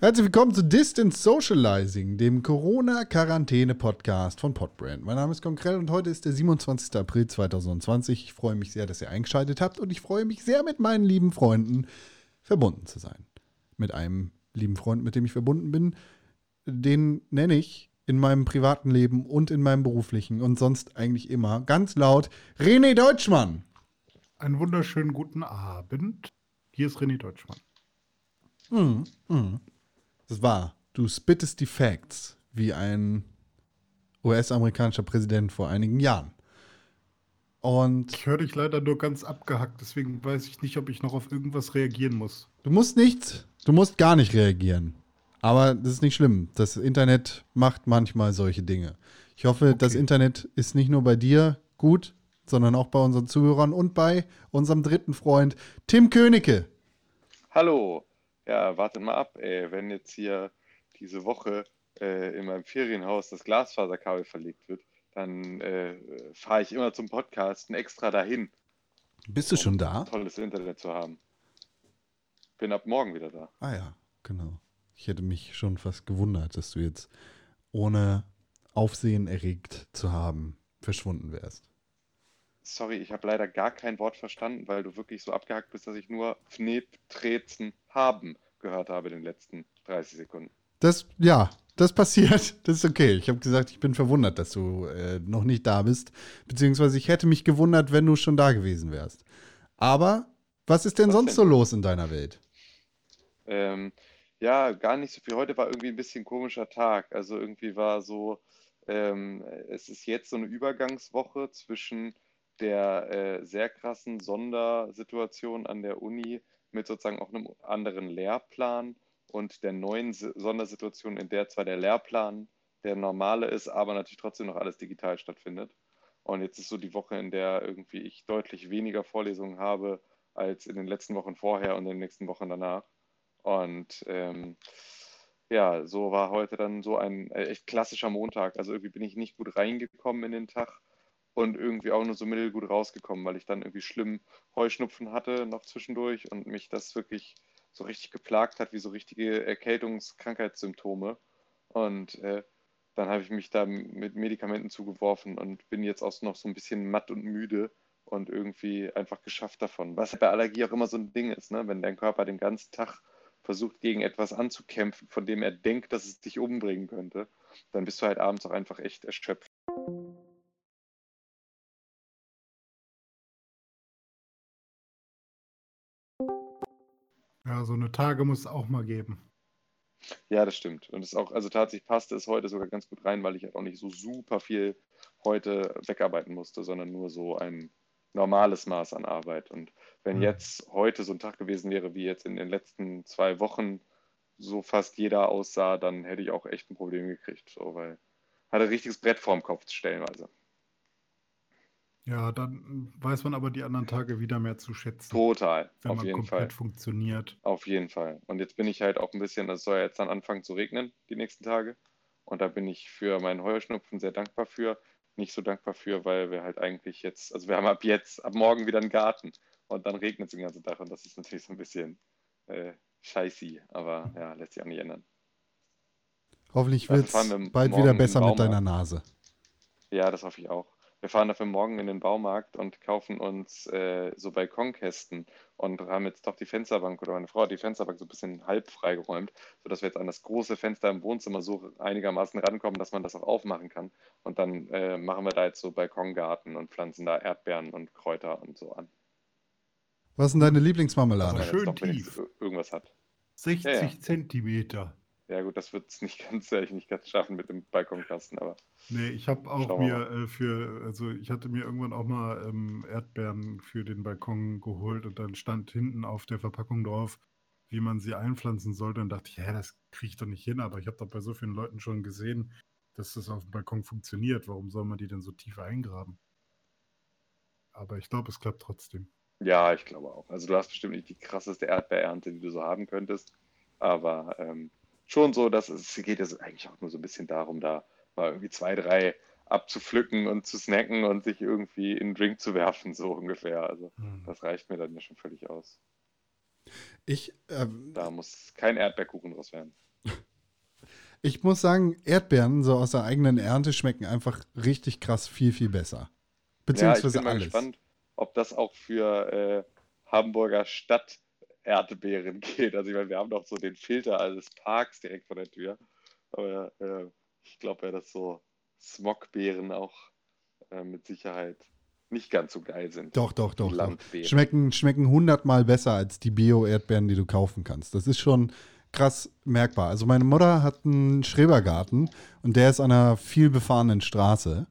Herzlich willkommen zu Distance Socializing, dem Corona-Quarantäne-Podcast von Podbrand. Mein Name ist Konkrell und heute ist der 27. April 2020. Ich freue mich sehr, dass ihr eingeschaltet habt und ich freue mich sehr, mit meinen lieben Freunden verbunden zu sein. Mit einem lieben Freund, mit dem ich verbunden bin, den nenne ich in meinem privaten Leben und in meinem beruflichen und sonst eigentlich immer ganz laut René Deutschmann. Einen wunderschönen guten Abend. Hier ist René Deutschmann. Mm, mm. Das war. Du spittest die Facts wie ein US-amerikanischer Präsident vor einigen Jahren. Und ich höre dich leider nur ganz abgehackt, deswegen weiß ich nicht, ob ich noch auf irgendwas reagieren muss. Du musst nichts, du musst gar nicht reagieren. Aber das ist nicht schlimm. Das Internet macht manchmal solche Dinge. Ich hoffe, okay. das Internet ist nicht nur bei dir gut, sondern auch bei unseren Zuhörern und bei unserem dritten Freund Tim Königke. Hallo. Ja, wartet mal ab, ey. Wenn jetzt hier diese Woche äh, in meinem Ferienhaus das Glasfaserkabel verlegt wird, dann äh, fahre ich immer zum Podcasten extra dahin. Bist du um schon da? Tolles Internet zu haben. Bin ab morgen wieder da. Ah ja, genau. Ich hätte mich schon fast gewundert, dass du jetzt ohne Aufsehen erregt zu haben verschwunden wärst. Sorry, ich habe leider gar kein Wort verstanden, weil du wirklich so abgehackt bist, dass ich nur Fneb, Trezen, haben gehört habe in den letzten 30 Sekunden. Das, ja, das passiert. Das ist okay. Ich habe gesagt, ich bin verwundert, dass du äh, noch nicht da bist. Beziehungsweise ich hätte mich gewundert, wenn du schon da gewesen wärst. Aber was ist denn was sonst denn? so los in deiner Welt? Ähm, ja, gar nicht so viel. Heute war irgendwie ein bisschen komischer Tag. Also irgendwie war so, ähm, es ist jetzt so eine Übergangswoche zwischen der äh, sehr krassen Sondersituation an der Uni mit sozusagen auch einem anderen Lehrplan und der neuen Sondersituation, in der zwar der Lehrplan der normale ist, aber natürlich trotzdem noch alles digital stattfindet. Und jetzt ist so die Woche, in der irgendwie ich deutlich weniger Vorlesungen habe als in den letzten Wochen vorher und in den nächsten Wochen danach. Und ähm, ja, so war heute dann so ein äh, echt klassischer Montag. Also irgendwie bin ich nicht gut reingekommen in den Tag und irgendwie auch nur so mittelgut rausgekommen, weil ich dann irgendwie schlimm Heuschnupfen hatte noch zwischendurch und mich das wirklich so richtig geplagt hat, wie so richtige Erkältungskrankheitssymptome. Und äh, dann habe ich mich da mit Medikamenten zugeworfen und bin jetzt auch noch so ein bisschen matt und müde und irgendwie einfach geschafft davon. Was bei Allergie auch immer so ein Ding ist, ne? wenn dein Körper den ganzen Tag versucht, gegen etwas anzukämpfen, von dem er denkt, dass es dich umbringen könnte, dann bist du halt abends auch einfach echt erschöpft. Ja, so eine Tage muss es auch mal geben. Ja, das stimmt. Und es ist auch, also tatsächlich passte es heute sogar ganz gut rein, weil ich halt auch nicht so super viel heute wegarbeiten musste, sondern nur so ein normales Maß an Arbeit. Und wenn mhm. jetzt heute so ein Tag gewesen wäre, wie jetzt in den letzten zwei Wochen so fast jeder aussah, dann hätte ich auch echt ein Problem gekriegt, so, weil hatte ein richtiges Brett vorm Kopf stellenweise. Ja, dann weiß man aber die anderen Tage wieder mehr zu schätzen. Total, wenn auf man jeden komplett Fall. funktioniert. Auf jeden Fall. Und jetzt bin ich halt auch ein bisschen, es soll ja jetzt dann anfangen zu regnen, die nächsten Tage. Und da bin ich für meinen Heuschnupfen sehr dankbar für. Nicht so dankbar für, weil wir halt eigentlich jetzt, also wir haben ab jetzt, ab morgen wieder einen Garten und dann regnet es den ganzen Tag und das ist natürlich so ein bisschen äh, scheiße, aber ja, lässt sich auch nicht ändern. Hoffentlich wird es bald wieder besser mit deiner Nase. Ja, das hoffe ich auch wir fahren dafür morgen in den Baumarkt und kaufen uns äh, so Balkonkästen und haben jetzt doch die Fensterbank oder meine Frau hat die Fensterbank so ein bisschen halb freigeräumt, sodass wir jetzt an das große Fenster im Wohnzimmer so einigermaßen rankommen, dass man das auch aufmachen kann. Und dann äh, machen wir da jetzt so Balkongarten und pflanzen da Erdbeeren und Kräuter und so an. Was ist denn deine Lieblingsmarmelade? Also schön tief. Irgendwas hat. 60 ja, ja. Zentimeter. Ja, gut, das wird es nicht ganz, ich nicht ganz schaffen mit dem Balkonkasten, aber. Nee, ich habe auch mir äh, für, also ich hatte mir irgendwann auch mal ähm, Erdbeeren für den Balkon geholt und dann stand hinten auf der Verpackung drauf, wie man sie einpflanzen sollte. Und dachte ich, ja, das kriege ich doch nicht hin, aber ich habe doch bei so vielen Leuten schon gesehen, dass das auf dem Balkon funktioniert. Warum soll man die denn so tief eingraben? Aber ich glaube, es klappt trotzdem. Ja, ich glaube auch. Also du hast bestimmt nicht die krasseste Erdbeerernte, die du so haben könntest, aber ähm, schon so, dass es geht ja eigentlich auch nur so ein bisschen darum, da mal irgendwie zwei, drei abzupflücken und zu snacken und sich irgendwie in einen Drink zu werfen, so ungefähr. Also mhm. das reicht mir dann ja schon völlig aus. Ich, ähm, da muss kein Erdbeerkuchen draus werden. Ich muss sagen, Erdbeeren so aus der eigenen Ernte schmecken einfach richtig krass viel, viel besser. Beziehungsweise ja, ich bin mal alles. gespannt, ob das auch für äh, Hamburger Stadt Erdbeeren geht. Also ich meine, wir haben doch so den Filter des Parks direkt vor der Tür. Aber äh, ich glaube ja, dass so Smogbeeren auch äh, mit Sicherheit nicht ganz so geil sind. Doch, doch, doch. doch. Schmecken, schmecken hundertmal besser als die Bio-Erdbeeren, die du kaufen kannst. Das ist schon krass merkbar. Also meine Mutter hat einen Schrebergarten und der ist an einer viel befahrenen Straße.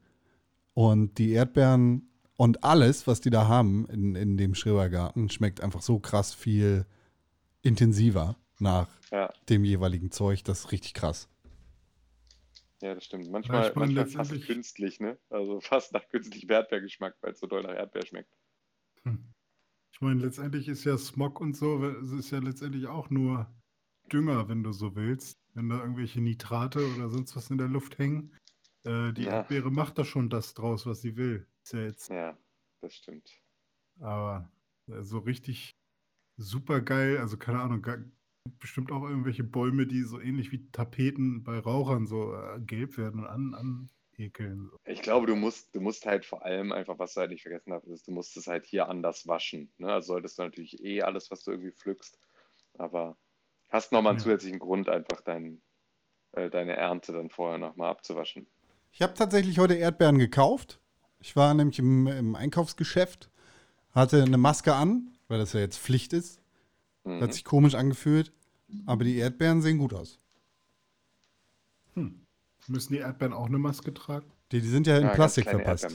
Und die Erdbeeren und alles, was die da haben in, in dem Schrebergarten, schmeckt einfach so krass viel intensiver nach ja. dem jeweiligen Zeug. Das ist richtig krass. Ja, das stimmt. Manchmal, ja, meine, manchmal fast künstlich, ne? Also fast nach künstlichem Erdbeergeschmack, weil es so doll nach Erdbeer schmeckt. Hm. Ich meine, letztendlich ist ja Smog und so, es ist ja letztendlich auch nur Dünger, wenn du so willst. Wenn da irgendwelche Nitrate oder sonst was in der Luft hängen. Äh, die ja. Erdbeere macht da schon das draus, was sie will. Ist ja, jetzt. ja, das stimmt. Aber äh, so richtig super geil, also keine Ahnung, bestimmt auch irgendwelche Bäume, die so ähnlich wie Tapeten bei Rauchern so äh, gelb werden und an, anekeln. So. Ich glaube, du musst, du musst halt vor allem einfach, was du halt nicht vergessen hast, ist, du musst es halt hier anders waschen. Ne? Also solltest du natürlich eh alles, was du irgendwie pflückst, aber hast nochmal einen ja. zusätzlichen Grund, einfach dein, äh, deine Ernte dann vorher nochmal abzuwaschen. Ich habe tatsächlich heute Erdbeeren gekauft. Ich war nämlich im, im Einkaufsgeschäft, hatte eine Maske an, weil das ja jetzt Pflicht ist. Mhm. Hat sich komisch angefühlt, aber die Erdbeeren sehen gut aus. Hm. Müssen die Erdbeeren auch eine Maske tragen? Die, die sind ja in ja, Plastik verpasst.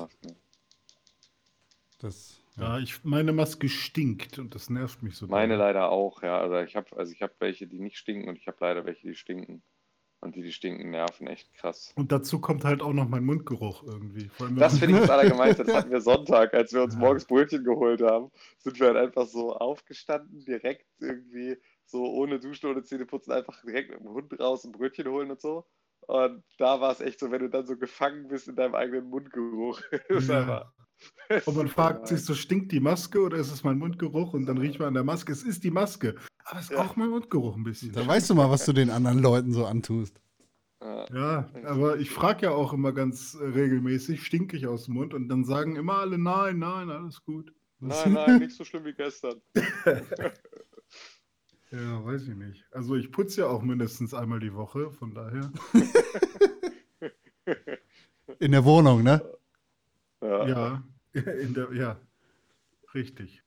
Das, ja. ja, ich, meine Maske stinkt und das nervt mich so. Meine doll. leider auch, ja. Also ich habe also hab welche, die nicht stinken und ich habe leider welche, die stinken. Und die, die stinken, nerven echt krass. Und dazu kommt halt auch noch mein Mundgeruch irgendwie. das finde ich das Allergemeinste. Das hatten wir Sonntag, als wir uns morgens Brötchen geholt haben, sind wir halt einfach so aufgestanden, direkt irgendwie so ohne Duschen, ohne Zähneputzen, einfach direkt mit dem Hund raus ein Brötchen holen und so. Und da war es echt so, wenn du dann so gefangen bist in deinem eigenen Mundgeruch. Ja. Und man fragt sich so, stinkt die Maske oder ist es mein Mundgeruch? Und dann riecht man an der Maske, es ist die Maske. Aber es ist ja. auch mein Mundgeruch ein bisschen. Da weißt du mal, was du den anderen Leuten so antust. Ja, aber ich frage ja auch immer ganz äh, regelmäßig, stinke ich aus dem Mund? Und dann sagen immer alle, nein, nein, alles gut. Nein, nein, nicht so schlimm wie gestern. ja, weiß ich nicht. Also ich putze ja auch mindestens einmal die Woche, von daher. In der Wohnung, ne? Ja, ja, der, ja. richtig.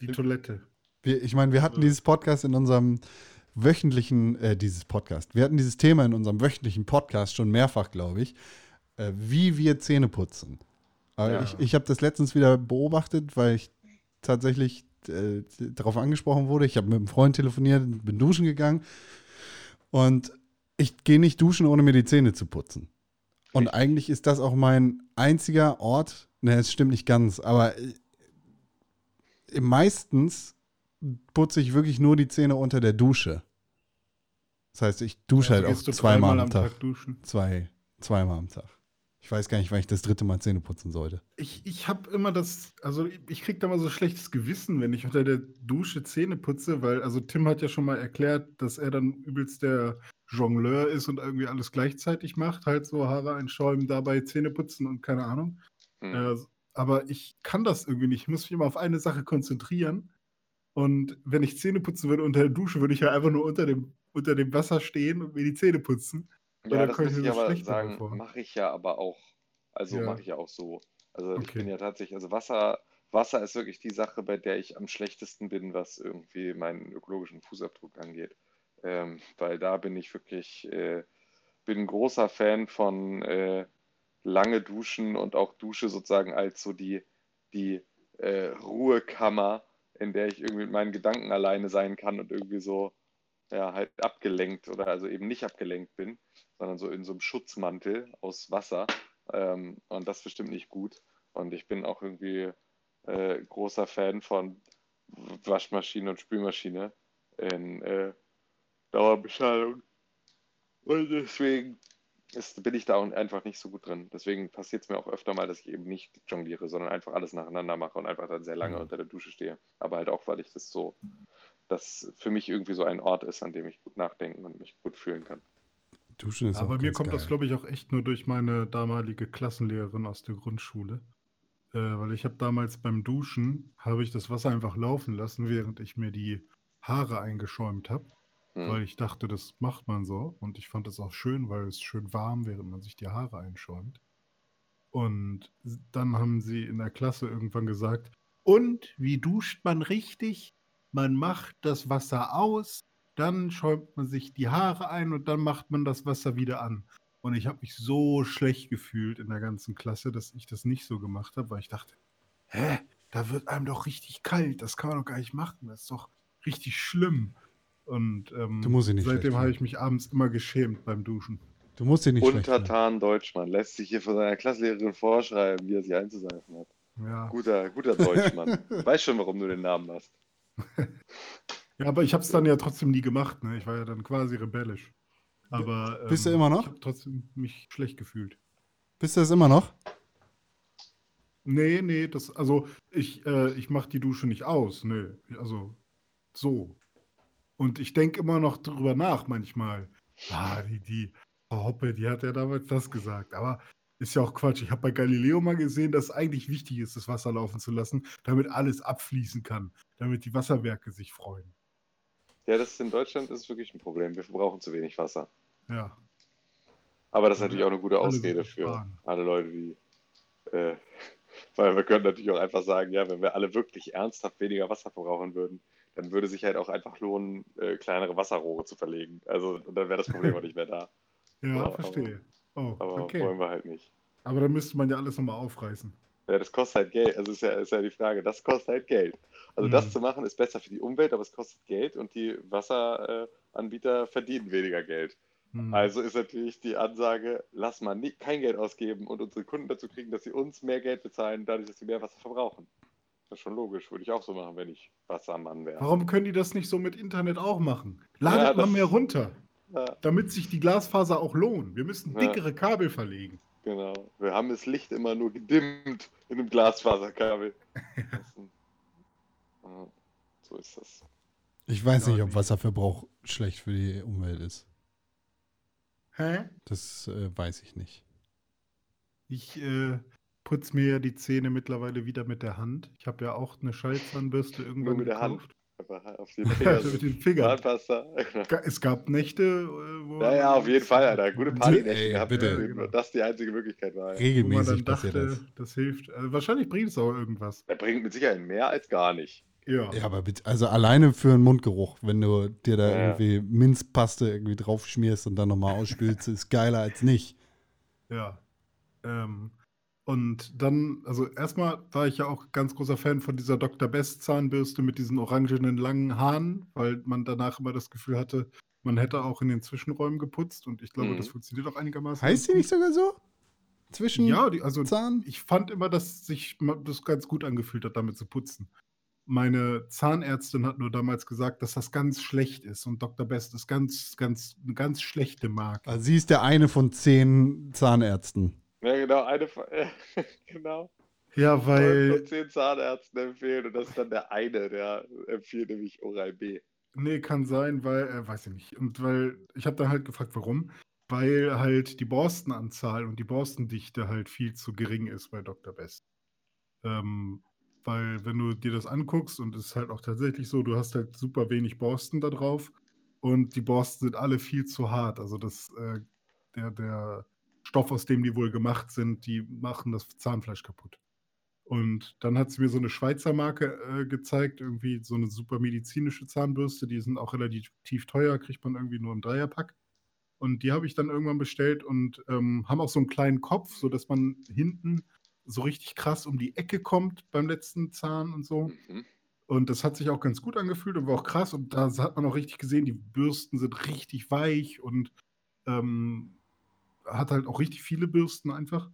Die Toilette. Wir, ich meine, wir hatten dieses Podcast in unserem wöchentlichen, äh, dieses Podcast, wir hatten dieses Thema in unserem wöchentlichen Podcast schon mehrfach, glaube ich, äh, wie wir Zähne putzen. Ja. ich, ich habe das letztens wieder beobachtet, weil ich tatsächlich äh, darauf angesprochen wurde. Ich habe mit einem Freund telefoniert, bin duschen gegangen und ich gehe nicht duschen, ohne mir die Zähne zu putzen. Und eigentlich ist das auch mein einziger Ort, ne, es stimmt nicht ganz, aber äh, meistens putze ich wirklich nur die Zähne unter der Dusche. Das heißt, ich dusche also halt auch zweimal am Tag. Tag Zwei, zweimal am Tag. Ich weiß gar nicht, wann ich das dritte Mal Zähne putzen sollte. Ich, ich habe immer das, also ich kriege da mal so schlechtes Gewissen, wenn ich unter der Dusche Zähne putze, weil, also Tim hat ja schon mal erklärt, dass er dann übelst der Jongleur ist und irgendwie alles gleichzeitig macht, halt so Haare einschäumen, dabei Zähne putzen und keine Ahnung. Mhm. Äh, aber ich kann das irgendwie nicht. Ich muss mich immer auf eine Sache konzentrieren. Und wenn ich Zähne putzen würde unter der Dusche, würde ich ja einfach nur unter dem, unter dem Wasser stehen und mir die Zähne putzen. Ja, das muss ich aber sagen, mache ich ja aber auch. Also ja. mache ich ja auch so. Also okay. ich bin ja tatsächlich, also Wasser, Wasser ist wirklich die Sache, bei der ich am schlechtesten bin, was irgendwie meinen ökologischen Fußabdruck angeht. Ähm, weil da bin ich wirklich, äh, bin ein großer Fan von äh, lange Duschen und auch Dusche sozusagen als so die, die äh, Ruhekammer in der ich irgendwie mit meinen Gedanken alleine sein kann und irgendwie so, ja, halt abgelenkt oder also eben nicht abgelenkt bin, sondern so in so einem Schutzmantel aus Wasser. Ähm, und das ist bestimmt nicht gut. Und ich bin auch irgendwie äh, großer Fan von Waschmaschine und Spülmaschine in äh, Dauerbeschallung. Und deswegen ist, bin ich da auch einfach nicht so gut drin. Deswegen passiert es mir auch öfter mal, dass ich eben nicht jongliere, sondern einfach alles nacheinander mache und einfach dann sehr lange mhm. unter der Dusche stehe. Aber halt auch, weil ich das so, das für mich irgendwie so ein Ort ist, an dem ich gut nachdenken und mich gut fühlen kann. Duschen ist Aber bei mir kommt geil. das, glaube ich, auch echt nur durch meine damalige Klassenlehrerin aus der Grundschule. Äh, weil ich habe damals beim Duschen, habe ich das Wasser einfach laufen lassen, während ich mir die Haare eingeschäumt habe. Hm. Weil ich dachte, das macht man so. Und ich fand es auch schön, weil es schön warm, während man sich die Haare einschäumt. Und dann haben sie in der Klasse irgendwann gesagt, und wie duscht man richtig? Man macht das Wasser aus, dann schäumt man sich die Haare ein und dann macht man das Wasser wieder an. Und ich habe mich so schlecht gefühlt in der ganzen Klasse, dass ich das nicht so gemacht habe, weil ich dachte, hä, da wird einem doch richtig kalt, das kann man doch gar nicht machen, das ist doch richtig schlimm. Und ähm, seitdem habe ich mich abends immer geschämt beim Duschen. Du musst dir nicht Untertan Deutschmann lässt sich hier von seiner Klassenlehrerin vorschreiben, wie er sich einzuseifen hat. Ja. Guter, guter Deutschmann. weiß schon, warum du den Namen hast. ja, aber ich habe es dann ja trotzdem nie gemacht. Ne? Ich war ja dann quasi rebellisch. Aber ähm, bist du immer noch? Ich habe trotzdem mich schlecht gefühlt. Bist du das immer noch? Nee, nee, das, also ich, äh, ich mache die Dusche nicht aus. Nee, also so. Und ich denke immer noch drüber nach manchmal. Ah, die, die Hoppe, die hat ja damals das gesagt. Aber ist ja auch Quatsch. Ich habe bei Galileo mal gesehen, dass es eigentlich wichtig ist, das Wasser laufen zu lassen, damit alles abfließen kann, damit die Wasserwerke sich freuen. Ja, das ist in Deutschland ist wirklich ein Problem. Wir verbrauchen zu wenig Wasser. Ja. Aber das ist natürlich auch eine gute Ausrede für alle Leute, die. Äh, weil wir können natürlich auch einfach sagen, ja, wenn wir alle wirklich ernsthaft weniger Wasser verbrauchen würden, dann würde sich halt auch einfach lohnen, äh, kleinere Wasserrohre zu verlegen. Also und dann wäre das Problem auch nicht mehr da. Ja, ja verstehe. Oh, aber okay. wollen wir halt nicht. Aber dann müsste man ja alles nochmal aufreißen. Ja, das kostet halt Geld. Also ist ja, ist ja die Frage, das kostet halt Geld. Also mhm. das zu machen ist besser für die Umwelt, aber es kostet Geld und die Wasseranbieter verdienen weniger Geld. Mhm. Also ist natürlich die Ansage, lass mal nie, kein Geld ausgeben und unsere Kunden dazu kriegen, dass sie uns mehr Geld bezahlen, dadurch, dass sie mehr Wasser verbrauchen. Das ist schon logisch, würde ich auch so machen, wenn ich Wassermann wäre. Warum können die das nicht so mit Internet auch machen? Ladet ja, mal mehr runter. Ja. Damit sich die Glasfaser auch lohnt. Wir müssen dickere ja. Kabel verlegen. Genau. Wir haben das Licht immer nur gedimmt in einem Glasfaserkabel. so ist das. Ich weiß nicht, ob Wasserverbrauch schlecht für die Umwelt ist. Hä? Das äh, weiß ich nicht. Ich äh, putze mir ja die Zähne mittlerweile wieder mit der Hand. Ich habe ja auch eine Schallzahnbürste irgendwann mit gekauft. der Hand. Auf den Finger. mit den Fingern. Es gab Nächte, äh, wo. Ja, ja, auf jeden Fall, Alter. Gute Partynächte gehabt. Bitte. Ja, das die einzige Möglichkeit war. Regelmäßig dachte, das. das hilft. Also wahrscheinlich bringt es auch irgendwas. Er bringt mit Sicherheit mehr als gar nicht. Ja. ja, aber bitte, also alleine für einen Mundgeruch, wenn du dir da ja. irgendwie Minzpaste irgendwie drauf schmierst und dann nochmal ausspülst, ist geiler als nicht. Ja. Ähm, und dann, also erstmal war ich ja auch ganz großer Fan von dieser Dr. Best Zahnbürste mit diesen orangenen langen Haaren, weil man danach immer das Gefühl hatte, man hätte auch in den Zwischenräumen geputzt und ich glaube, mhm. das funktioniert auch einigermaßen. Heißt die nicht sogar so? Zwischen ja, die, also Zahn? ich fand immer, dass sich das ganz gut angefühlt hat, damit zu putzen. Meine Zahnärztin hat nur damals gesagt, dass das ganz schlecht ist und Dr. Best ist ganz, ganz, eine ganz schlechte Marke. Also sie ist der eine von zehn Zahnärzten. Ja, genau, eine äh, genau. Ja, weil. Nur zehn Zahnärzten empfehlen und das ist dann der eine, der empfiehlt nämlich Oral B. Nee, kann sein, weil, äh, weiß ich nicht. Und weil, ich habe dann halt gefragt, warum. Weil halt die Borstenanzahl und die Borstendichte halt viel zu gering ist bei Dr. Best. Ähm, weil, wenn du dir das anguckst, und es ist halt auch tatsächlich so, du hast halt super wenig Borsten da drauf und die Borsten sind alle viel zu hart. Also das, äh, der, der Stoff, aus dem die wohl gemacht sind, die machen das Zahnfleisch kaputt. Und dann hat sie mir so eine Schweizer Marke äh, gezeigt, irgendwie so eine super medizinische Zahnbürste, die sind auch relativ teuer, kriegt man irgendwie nur im Dreierpack. Und die habe ich dann irgendwann bestellt und ähm, haben auch so einen kleinen Kopf, sodass man hinten so richtig krass um die Ecke kommt beim letzten Zahn und so. Mhm. Und das hat sich auch ganz gut angefühlt und war auch krass. Und da hat man auch richtig gesehen, die Bürsten sind richtig weich und ähm, hat halt auch richtig viele Bürsten einfach.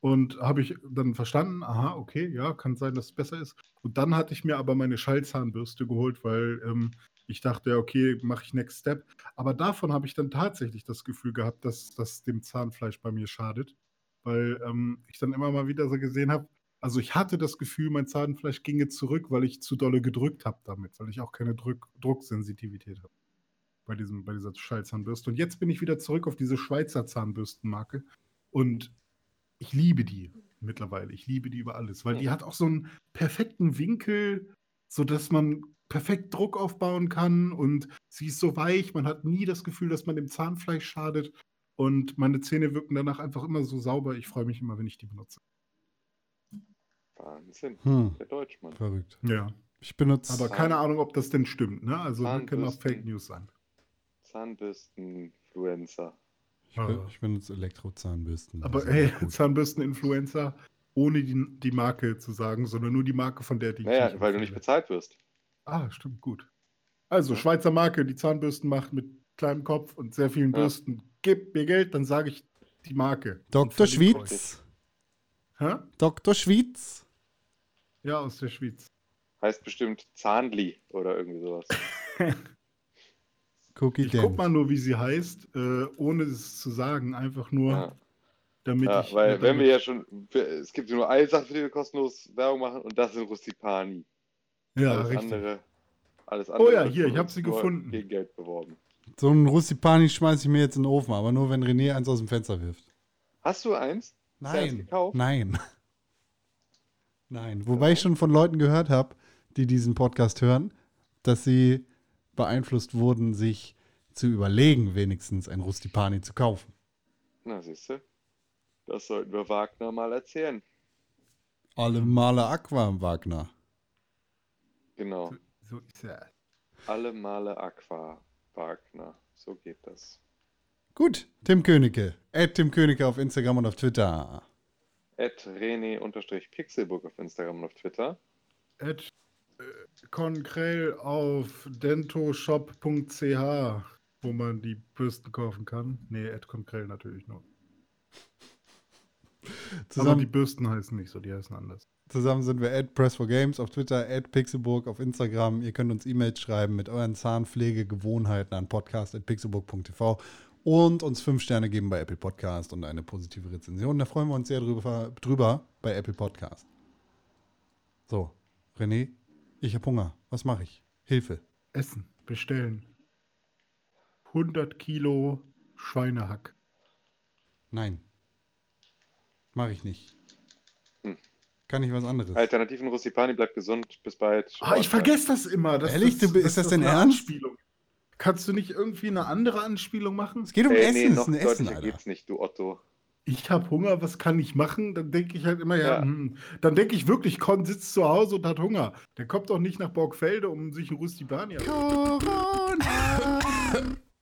Und habe ich dann verstanden, aha, okay, ja, kann sein, dass es besser ist. Und dann hatte ich mir aber meine Schallzahnbürste geholt, weil ähm, ich dachte, okay, mache ich Next Step. Aber davon habe ich dann tatsächlich das Gefühl gehabt, dass das dem Zahnfleisch bei mir schadet. Weil ähm, ich dann immer mal wieder so gesehen habe, Also ich hatte das Gefühl, mein Zahnfleisch ginge zurück, weil ich zu dolle gedrückt habe damit, weil ich auch keine Druck Drucksensitivität habe bei, diesem, bei dieser Schallzahnbürste. Und jetzt bin ich wieder zurück auf diese Schweizer Zahnbürstenmarke und ich liebe die mittlerweile. Ich liebe die über alles, weil die hat auch so einen perfekten Winkel, sodass man perfekt Druck aufbauen kann und sie ist so weich, man hat nie das Gefühl, dass man dem Zahnfleisch schadet und meine Zähne wirken danach einfach immer so sauber. Ich freue mich immer, wenn ich die benutze. Wahnsinn. Hm. Der Deutschmann. Verrückt. Ja. Ich benutze. Aber keine Ahnung, ob das denn stimmt, ne? Also das können auch. Fake News sein. Zahnbürstenfluencer. Ich, be ich benutze Elektrozahnbürsten. Aber ey, gut. Zahnbürsten-Influencer, ohne die, die Marke zu sagen, sondern nur die Marke, von der die. Naja, weil du nicht bezahlt wirst. Ah, stimmt, gut. Also, Schweizer Marke, die Zahnbürsten macht mit kleinem Kopf und sehr vielen Ja. Bürsten. Gib mir Geld, dann sage ich die Marke. Dr. Schwitz. Hä? Dr. Schwitz. Ja, aus der Schweiz. Heißt bestimmt Zahnli oder irgendwie sowas. Cookie Ich guck Dent. mal nur, wie sie heißt, äh, ohne es zu sagen, einfach nur, Ja. damit Ja, ich. weil damit, wenn wir ja schon, es gibt ja nur eine Sache, für die wir kostenlos Werbung machen und das sind Rustipani. Ja, alles richtig. andere, alles andere Oh ja, hier, ich hab uns sie gefunden. Gegen Geld beworben. So einen Russipani schmeiße ich mir jetzt in den Ofen, aber nur wenn René eins aus dem Fenster wirft. Hast du eins? Hast du eins Nein. gekauft? Nein. Nein. Wobei ich schon von Leuten gehört habe, die diesen Podcast hören, dass sie beeinflusst wurden, sich zu überlegen, wenigstens ein Rustipani zu kaufen. Na, siehst du. Das sollten wir Wagner mal erzählen. Alle Male Aqua, Wagner. Genau. So ist er. Alle Male Aqua Wagner. So geht das. Gut, Tim Königke. Add Tim Königke auf Instagram und auf Twitter. At René-Pixelbook auf Instagram und auf Twitter. Ed Konkrell auf dentoshop.ch, wo man die Bürsten kaufen kann. Nee, Ed Konkrell natürlich nur. Aber die Zusammen, Bürsten heißen nicht so, die heißen anders. zusammen sind wir at Press4Games auf Twitter, at Pixelburg auf Instagram. Ihr könnt uns E-Mails schreiben mit euren Zahnpflegegewohnheiten an podcast.pixelburg.tv und uns fünf Sterne geben bei Apple Podcast und eine positive Rezension. Da freuen wir uns sehr drüber, drüber bei Apple Podcast. So, René, ich habe Hunger. Was mache ich? Hilfe. Essen, bestellen. 100 Kilo Schweinehack. Nein. Mache ich nicht. Hm. Kann ich was anderes? Alternativen Rustipani, bleibt gesund. Bis bald. Ah, ich vergesse das immer. Das, Ehrlich? Du- ist das denn eine ernst? Anspielung. Kannst du nicht irgendwie eine andere Anspielung machen? Es geht um Ey, Essen, nee, es noch ist ein Essen, Alter. geht's nicht, du Otto. Ich habe Hunger, was kann ich machen? Dann denke ich halt immer, ja, Ja. hm. dann denke ich wirklich, Con sitzt zu Hause und hat Hunger. Der kommt doch nicht nach Borgfelde, um sich ein Rustibani Corona.